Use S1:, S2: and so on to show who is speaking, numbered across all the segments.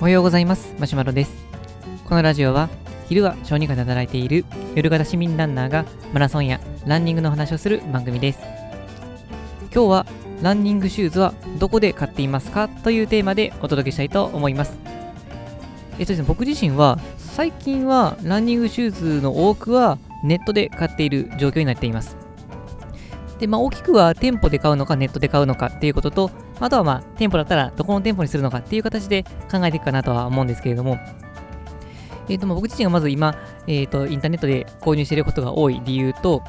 S1: おはようございます。マシュマロです。このラジオは昼は小児科で働いている夜型市民ランナーがマラソンやランニングの話をする番組です。今日はランニングシューズはどこで買っていますか？というテーマでお届けしたいと思います。えっとですね、僕自身は最近はランニングシューズの多くはネットで買っている状況になっています。で、まあ、大きくは店舗で買うのかネットで買うのかっていうことと、あとはまあ店舗だったらどこの店舗にするのかっていう形で考えていくかなとは思うんですけれども、えー、と僕自身がまず今、えー、とインターネットで購入していることが多い理由と、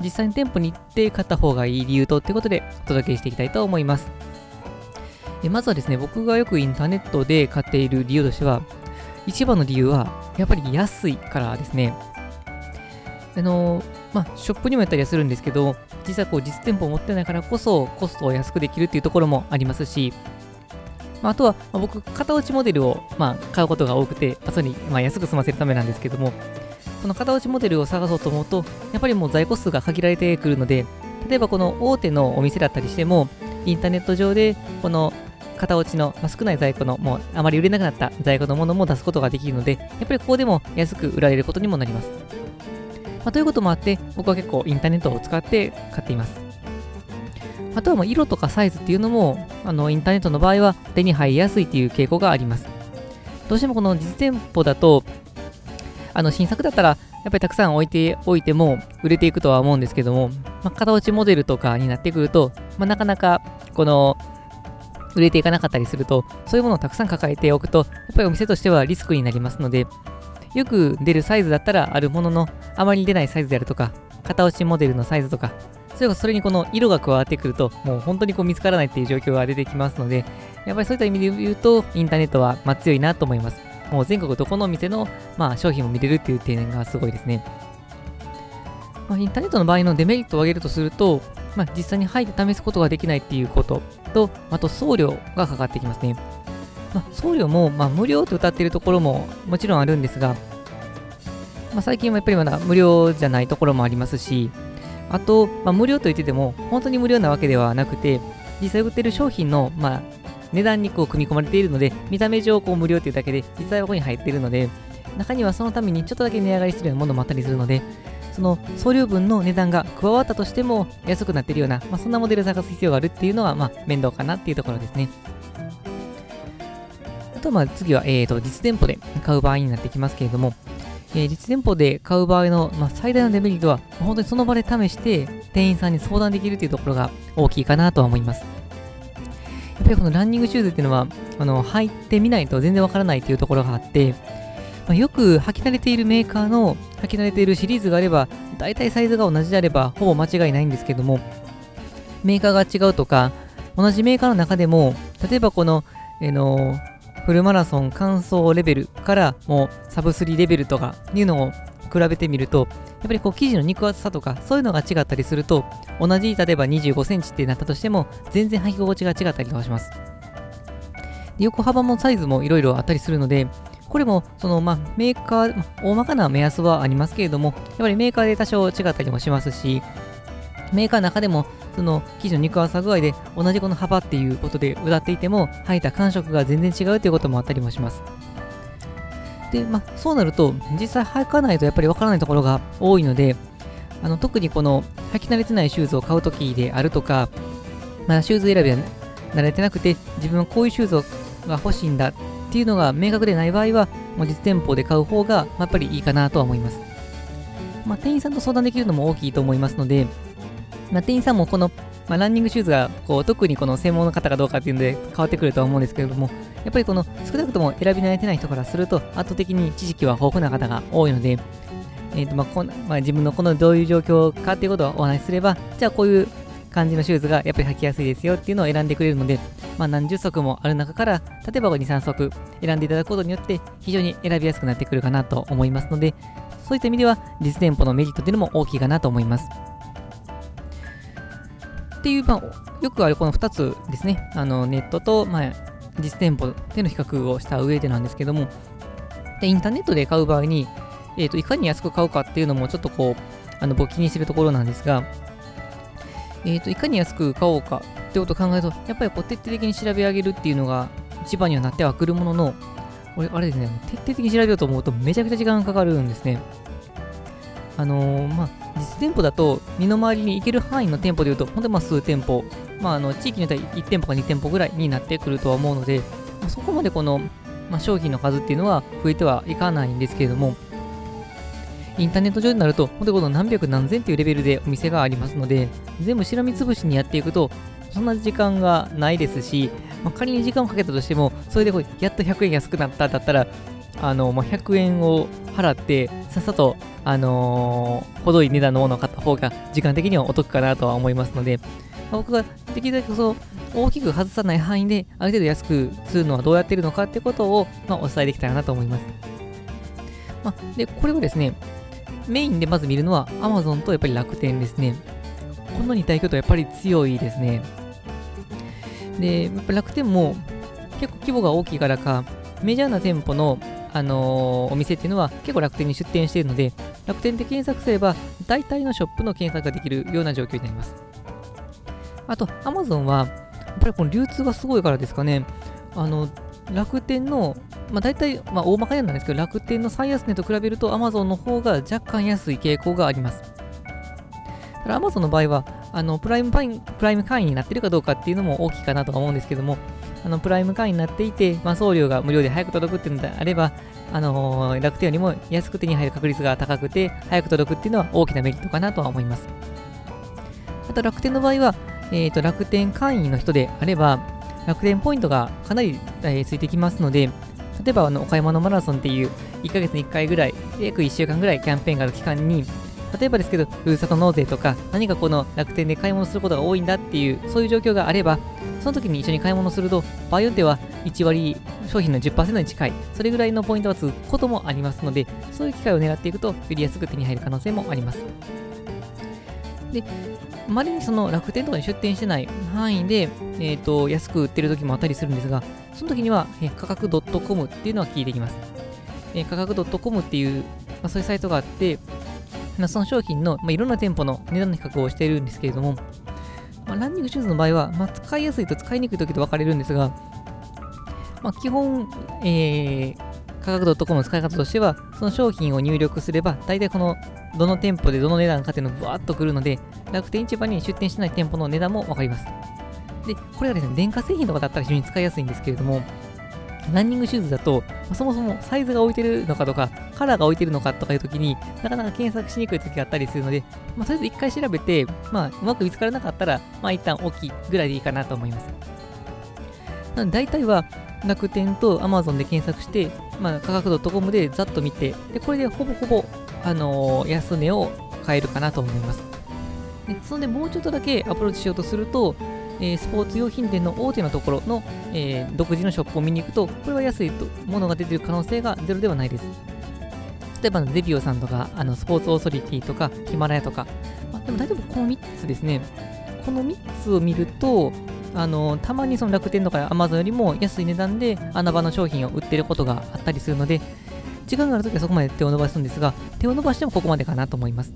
S1: 実際に店舗に行って買った方がいい理由とってことでお届けしていきたいと思います。でまずはですね、僕がよくインターネットで買っている理由としては、一番の理由はやっぱり安いからですね。あのまあ、ショップにもやったりはするんですけど、実際こう実店舗を持ってないからこそコストを安くできるっていうところもありますし、まあ、あとは、まあ、僕、型落ちモデルを、まあ、買うことが多くて、まあ、それに、まあ、安く済ませるためなんですけども、この型落ちモデルを探そうと思うと、やっぱりもう在庫数が限られてくるので、例えばこの大手のお店だったりしても、インターネット上で、この型落ちの、まあ、少ない在庫の、もうあまり売れなくなった在庫のものも出すことができるので、やっぱりここでも安く売られることにもなります。まあ、ということもあって、僕は結構インターネットを使って買っています。あとはま色とかサイズっていうのも、あのインターネットの場合は手に入りやすいっていう傾向があります。どうしてもこの実店舗だと、あの新作だったら、やっぱりたくさん置いておいても売れていくとは思うんですけども、まあ、型落ちモデルとかになってくると、まあ、なかなかこの売れていかなかったりすると、そういうものをたくさん抱えておくと、やっぱりお店としてはリスクになりますので、よく出るサイズだったらあるものの、あまり出ないサイズであるとか、型落ちモデルのサイズとか、それそれにこの色が加わってくると、もう本当にこう見つからないっていう状況が出てきますので、やっぱりそういった意味で言うと、インターネットはま強いなと思います。もう全国どこのお店の、まあ、商品を見れるっていう点がすごいですね。まあ、インターネットの場合のデメリットを挙げるとすると、まあ、実際に入って試すことができないっていうことと、あと送料がかかってきますね。まあ、送料も、まあ、無料と歌っているところももちろんあるんですが、まあ、最近はやっぱりまだ無料じゃないところもありますし、あと、まあ、無料と言ってても、本当に無料なわけではなくて、実際売ってる商品の、まあ、値段にこう組み込まれているので、見た目上こう無料っていうだけで、実際はここに入っているので、中にはそのためにちょっとだけ値上がりしてるようなものもあったりするので、その送料分の値段が加わったとしても安くなっているような、まあ、そんなモデルを探す必要があるっていうのは、まあ、面倒かなっていうところですね。あと、まあ、次は、えーと、実店舗で買う場合になってきますけれども、えー、実店舗で買う場合の、まあ、最大のデメリットは、本当にその場で試して、店員さんに相談できるというところが大きいかなとは思います。やっぱりこのランニングシューズっていうのは、あの履いてみないと全然わからないというところがあって、まあ、よく履き慣れているメーカーの履き慣れているシリーズがあれば、大体サイズが同じであれば、ほぼ間違いないんですけども、メーカーが違うとか、同じメーカーの中でも、例えばこの、えー、のフルマラソン完走レベルからもうサブ3レベルとかいうのを比べてみると、やっぱりこう生地の肉厚さとかそういうのが違ったりすると、同じ例えば25センチってなったとしても、全然履き心地が違ったりとかします。横幅もサイズもいろいろあったりするので、これもそのまあメーカー、大まかな目安はありますけれども、やっぱりメーカーで多少違ったりもしますし、メーカーの中でもその生地の肉厚具合で同じこの幅っていうことで歌っていても履いた感触が全然違うということもあったりもします。で、まあ、そうなると実際履かないとやっぱりわからないところが多いのであの特にこの履き慣れてないシューズを買うときであるとか、まだシューズ選びは慣れてなくて自分はこういうシューズが欲しいんだっていうのが明確でない場合はもう実店舗で買う方がやっぱりいいかなとは思います。まあ、店員さんと相談できるのも大きいと思いますので、まあ、店員さんもこの、まあ、ランニングシューズがこう特にこの専門の方かどうかっていうので変わってくるとは思うんですけれども、やっぱりこの少なくとも選び慣れてない人からすると圧倒的に知識は豊富な方が多いので、えーとまあこまあ、自分のこのどういう状況かっていうことをお話しすれば、じゃあこういう感じのシューズがやっぱり履きやすいですよっていうのを選んでくれるので、まあ、何十足もある中から、例えば2、3足選んでいただくことによって非常に選びやすくなってくるかなと思いますので、そういった意味では実店舗のメリットっていうのも大きいかなと思います。っていう、まあ、よくあるこの2つですね、あのネットと、まあ、実店舗での比較をした上でなんですけども、でインターネットで買う場合に、えーと、いかに安く買うかっていうのもちょっとこう、あの僕気にしてるところなんですが、えーと、いかに安く買おうかってことを考えると、やっぱりこう徹底的に調べ上げるっていうのが一番にはなってはくるものの、俺、あれですね、徹底的に調べようと思うとめちゃくちゃ時間がかかるんですね。あのー、まあ、実店舗だと、身の回りに行ける範囲の店舗でいうと、本当にまあ数店舗、まあ、あの地域によっては1店舗か2店舗ぐらいになってくるとは思うので、そこまでこの、まあ、商品の数っていうのは増えてはいかないんですけれども、インターネット上になると、本当にこの何百何千っていうレベルでお店がありますので、全部しらみつぶしにやっていくと、そんな時間がないですし、まあ、仮に時間をかけたとしても、それでこうやっと100円安くなっただったら、あの、まあ、100円を払って、さっさと、あのー、程いい値段のものを買った方が、時間的にはお得かなとは思いますので、僕ができるだけそう、大きく外さない範囲で、ある程度安くするのはどうやってるのかってことを、まあ、お伝えできたらなと思います。まあ、で、これをですね、メインでまず見るのは Amazon とやっぱり楽天ですね。この2大巨頭やっぱり強いですね。で、やっぱ楽天も結構規模が大きいからか、メジャーな店舗の、あのー、お店っていうのは結構楽天に出店しているので、楽天で検索すれば大体のショップの検索ができるような状況になります。あと、Amazon は、やっぱりこの流通がすごいからですかね、あの、楽天のまあ、大体、まあ、大まかになんですけど、楽天の最安値と比べると Amazon の方が若干安い傾向があります。ただ Amazon の場合は、あのプライムパインプライム会員になってるかどうかっていうのも大きいかなとは思うんですけども、あのプライム会員になっていて、まあ、送料が無料で早く届くっていうのであれば、あのー、楽天よりも安く手に入る確率が高くて、早く届くっていうのは大きなメリットかなとは思います。あと楽天の場合は、えーと、楽天会員の人であれば、楽天ポイントがかなり、えー、ついてきますので、例えばあの、お買い物マラソンっていう1ヶ月に1回ぐらい、約1週間ぐらいキャンペーンがある期間に、例えばですけど、ふるさと納税とか、何かこの楽天で買い物することが多いんだっていう、そういう状況があれば、その時に一緒に買い物すると、場合によっては1割、商品の10%に近い、それぐらいのポイントがつくこともありますので、そういう機会を狙っていくと、より安く手に入る可能性もあります。で、まりにその楽天とかに出店してない範囲で、えーと、安く売ってる時もあったりするんですが、その時には、え価格 .com っていうのは聞いてきます。え価格 .com っていう、まあ、そういうサイトがあって、ま、その商品の、まあ、いろんな店舗の値段の比較をしているんですけれども、まあ、ランニングシューズの場合は、まあ、使いやすいと使いにくい時と分かれるんですが、まあ、基本、えー、価格 .com の使い方としては、その商品を入力すれば、大体このどの店舗でどの値段かっていうのがブワーッとくるので、楽天市場に出店してない店舗の値段も分かります。で、これはですね、電化製品とかだったら非常に使いやすいんですけれども、ランニングシューズだと、まそもそもサイズが置いてるのかとか、カラーが置いてるのかとかいう時になかなか検索しにくい時があったりするので、まあ、とりあえず一回調べて、まあ、うまく見つからなかったら、まあ、一旦大きぐらいでいいかなと思います。なので、大体は、楽天と Amazon で検索して、まあ、価格 .com でざっと見て、で、これでほぼほぼ、あのー、安値を買えるかなと思います。で、そのでもうちょっとだけアプローチしようとすると、えー、スポーツ用品店の大手のところの、えー、独自のショップを見に行くと、これは安いとものが出てる可能性がゼロではないです。例えば、ゼビオさんとか、あのスポーツオーソリティとか、ヒマラヤとか、まあ、でも大丈夫、この3つですね。この3つを見ると、あのたまにその楽天とか Amazon よりも安い値段で穴場の商品を売ってることがあったりするので、時間があるときはそこまで手を伸ばすんですが、手を伸ばしてもここまでかなと思います。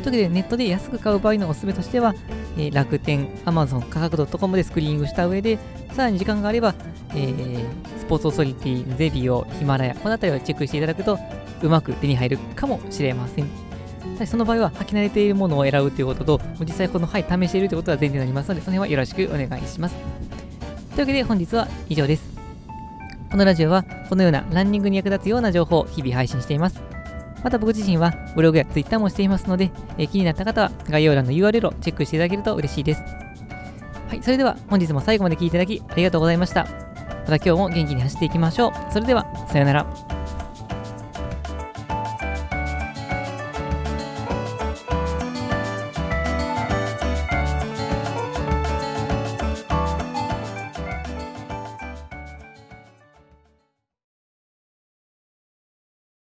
S1: というわけで、ネットで安く買う場合のおすすめとしては、えー、楽天、Amazon、価格 .com でスクリーニングした上で、さらに時間があれば、えー、スポーツオーソリティ、ゼビオ、ヒマラヤ、この辺りをチェックしていただくと、うまく手に入るかもしれません。その場合は、履き慣れているものを選ぶということと、実際この、はい、試しているということが前提になりますので、その辺はよろしくお願いします。というわけで、本日は以上です。このラジオは、このようなランニングに役立つような情報を日々配信しています。また僕自身はブログや Twitter もしていますので、え、気になった方は概要欄の URL をチェックしていただけると嬉しいです。はい、それでは本日も最後まで聴いていただきありがとうございました。また今日も元気に走っていきましょう。それでは、さようなら。